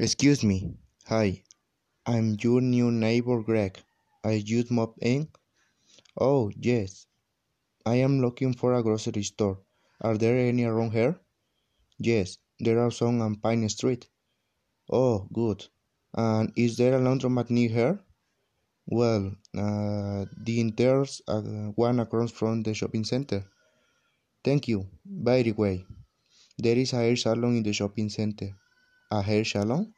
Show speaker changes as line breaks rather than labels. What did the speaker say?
Excuse me. Hi. I'm your new neighbor Greg. I just moved in. Oh, yes. I am looking for a grocery store. Are there any around here? Yes, there are some on Pine Street. Oh, good. And is there a laundromat near here? Well, uh, the there's uh, one across from the shopping center. Thank you. By the way, there is a hair salon in the shopping center. A hair salon?